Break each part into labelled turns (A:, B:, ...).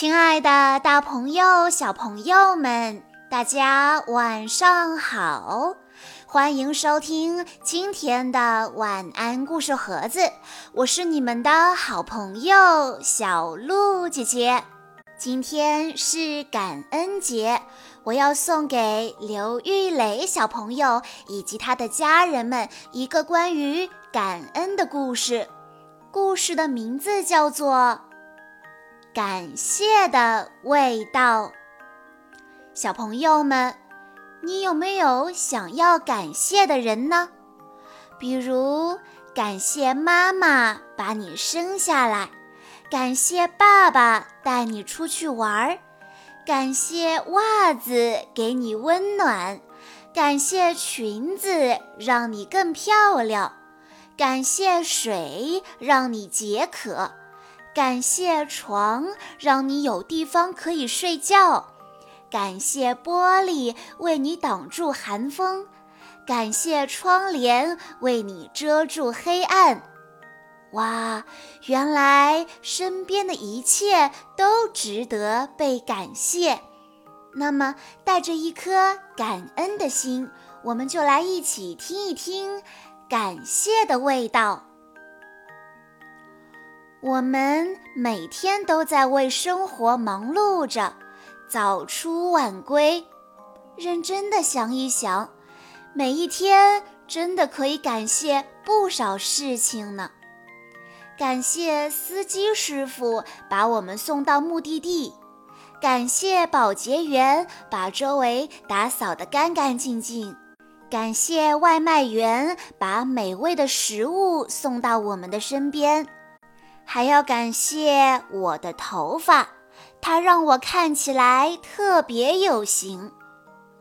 A: 亲爱的，大朋友、小朋友们，大家晚上好！欢迎收听今天的晚安故事盒子，我是你们的好朋友小鹿姐姐。今天是感恩节，我要送给刘玉磊小朋友以及他的家人们一个关于感恩的故事。故事的名字叫做。感谢的味道，小朋友们，你有没有想要感谢的人呢？比如，感谢妈妈把你生下来，感谢爸爸带你出去玩儿，感谢袜子给你温暖，感谢裙子让你更漂亮，感谢水让你解渴。感谢床，让你有地方可以睡觉；感谢玻璃，为你挡住寒风；感谢窗帘，为你遮住黑暗。哇，原来身边的一切都值得被感谢。那么，带着一颗感恩的心，我们就来一起听一听感谢的味道。我们每天都在为生活忙碌着，早出晚归。认真的想一想，每一天真的可以感谢不少事情呢。感谢司机师傅把我们送到目的地，感谢保洁员把周围打扫得干干净净，感谢外卖员把美味的食物送到我们的身边。还要感谢我的头发，它让我看起来特别有型。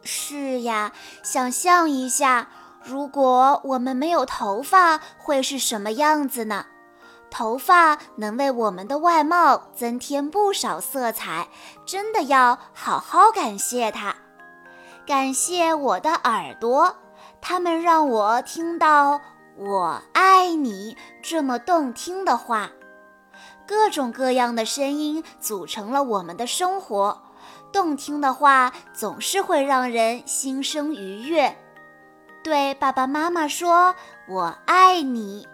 A: 是呀，想象一下，如果我们没有头发，会是什么样子呢？头发能为我们的外貌增添不少色彩，真的要好好感谢它。感谢我的耳朵，它们让我听到“我爱你”这么动听的话。各种各样的声音组成了我们的生活，动听的话总是会让人心生愉悦。对爸爸妈妈说“我爱你”，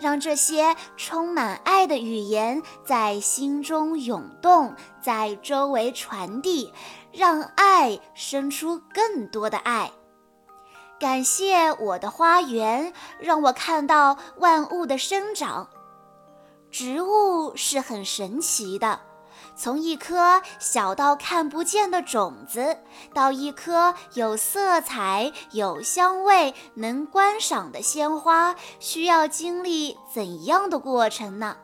A: 让这些充满爱的语言在心中涌动，在周围传递，让爱生出更多的爱。感谢我的花园，让我看到万物的生长。植物是很神奇的，从一颗小到看不见的种子，到一颗有色彩、有香味、能观赏的鲜花，需要经历怎样的过程呢？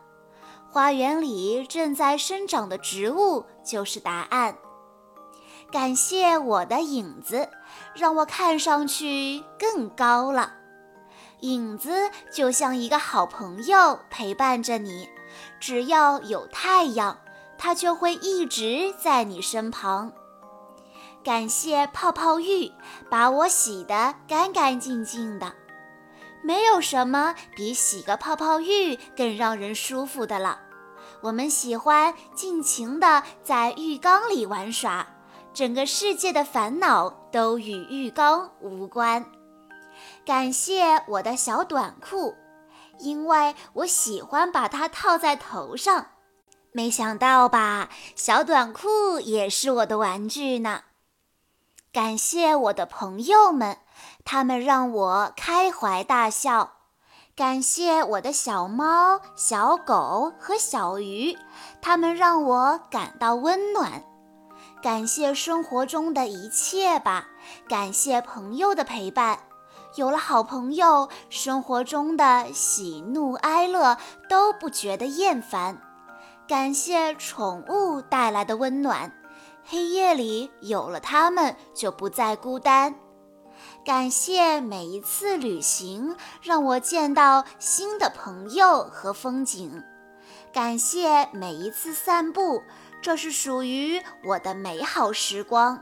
A: 花园里正在生长的植物就是答案。感谢我的影子，让我看上去更高了。影子就像一个好朋友陪伴着你，只要有太阳，它就会一直在你身旁。感谢泡泡浴，把我洗得干干净净的。没有什么比洗个泡泡浴更让人舒服的了。我们喜欢尽情地在浴缸里玩耍，整个世界的烦恼都与浴缸无关。感谢我的小短裤，因为我喜欢把它套在头上。没想到吧，小短裤也是我的玩具呢。感谢我的朋友们，他们让我开怀大笑。感谢我的小猫、小狗和小鱼，他们让我感到温暖。感谢生活中的一切吧，感谢朋友的陪伴。有了好朋友，生活中的喜怒哀乐都不觉得厌烦。感谢宠物带来的温暖，黑夜里有了它们就不再孤单。感谢每一次旅行，让我见到新的朋友和风景。感谢每一次散步，这是属于我的美好时光。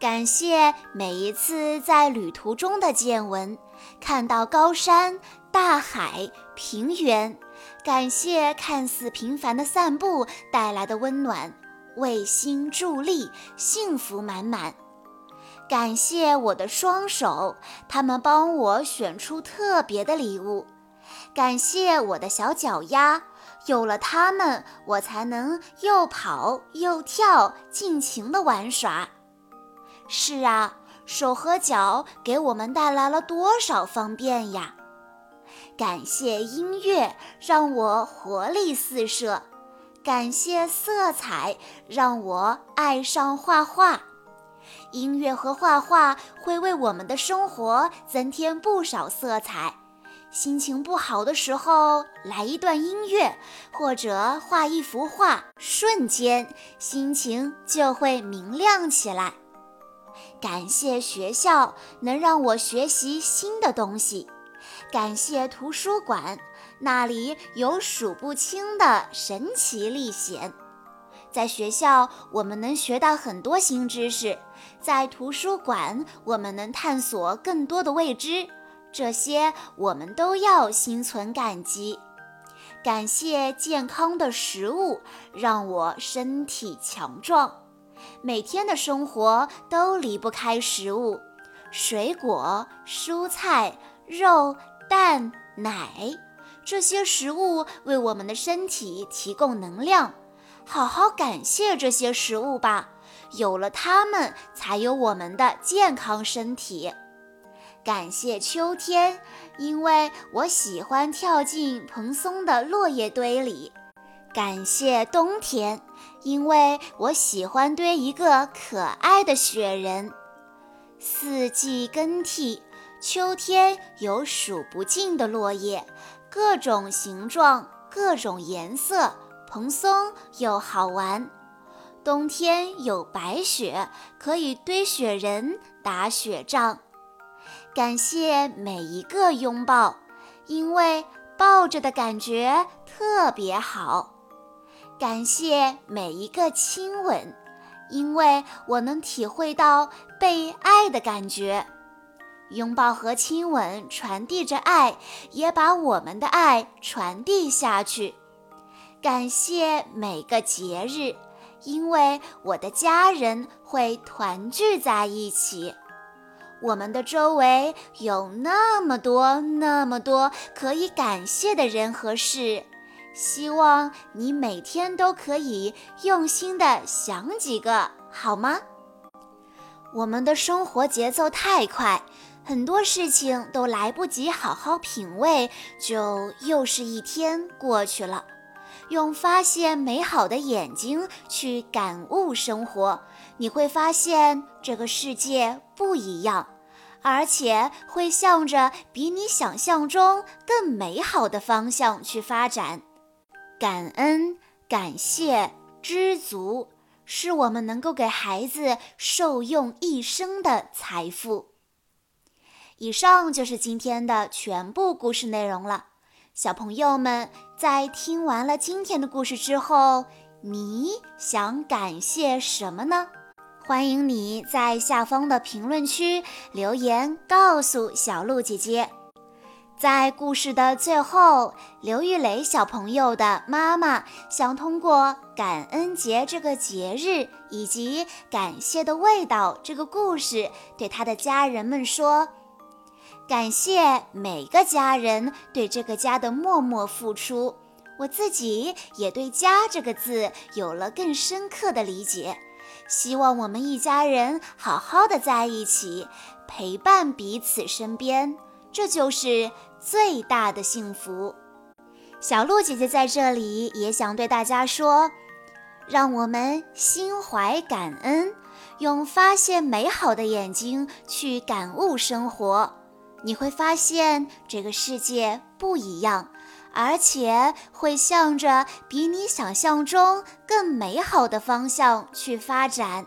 A: 感谢每一次在旅途中的见闻，看到高山、大海、平原。感谢看似平凡的散步带来的温暖，为心助力，幸福满满。感谢我的双手，他们帮我选出特别的礼物。感谢我的小脚丫，有了它们，我才能又跑又跳，尽情的玩耍。是啊，手和脚给我们带来了多少方便呀！感谢音乐，让我活力四射；感谢色彩，让我爱上画画。音乐和画画会为我们的生活增添不少色彩。心情不好的时候，来一段音乐，或者画一幅画，瞬间心情就会明亮起来。感谢学校能让我学习新的东西。感谢图书馆，那里有数不清的神奇历险。在学校，我们能学到很多新知识；在图书馆，我们能探索更多的未知。这些我们都要心存感激。感谢健康的食物，让我身体强壮。每天的生活都离不开食物，水果、蔬菜、肉。蛋奶这些食物为我们的身体提供能量，好好感谢这些食物吧。有了它们，才有我们的健康身体。感谢秋天，因为我喜欢跳进蓬松的落叶堆里。感谢冬天，因为我喜欢堆一个可爱的雪人。四季更替。秋天有数不尽的落叶，各种形状、各种颜色，蓬松又好玩。冬天有白雪，可以堆雪人、打雪仗。感谢每一个拥抱，因为抱着的感觉特别好。感谢每一个亲吻，因为我能体会到被爱的感觉。拥抱和亲吻传递着爱，也把我们的爱传递下去。感谢每个节日，因为我的家人会团聚在一起。我们的周围有那么多、那么多可以感谢的人和事，希望你每天都可以用心的想几个，好吗？我们的生活节奏太快。很多事情都来不及好好品味，就又是一天过去了。用发现美好的眼睛去感悟生活，你会发现这个世界不一样，而且会向着比你想象中更美好的方向去发展。感恩、感谢、知足，是我们能够给孩子受用一生的财富。以上就是今天的全部故事内容了。小朋友们在听完了今天的故事之后，你想感谢什么呢？欢迎你在下方的评论区留言告诉小鹿姐姐。在故事的最后，刘玉磊小朋友的妈妈想通过感恩节这个节日以及感谢的味道这个故事，对他的家人们说。感谢每个家人对这个家的默默付出，我自己也对“家”这个字有了更深刻的理解。希望我们一家人好好的在一起，陪伴彼此身边，这就是最大的幸福。小鹿姐姐在这里也想对大家说，让我们心怀感恩，用发现美好的眼睛去感悟生活。你会发现这个世界不一样，而且会向着比你想象中更美好的方向去发展。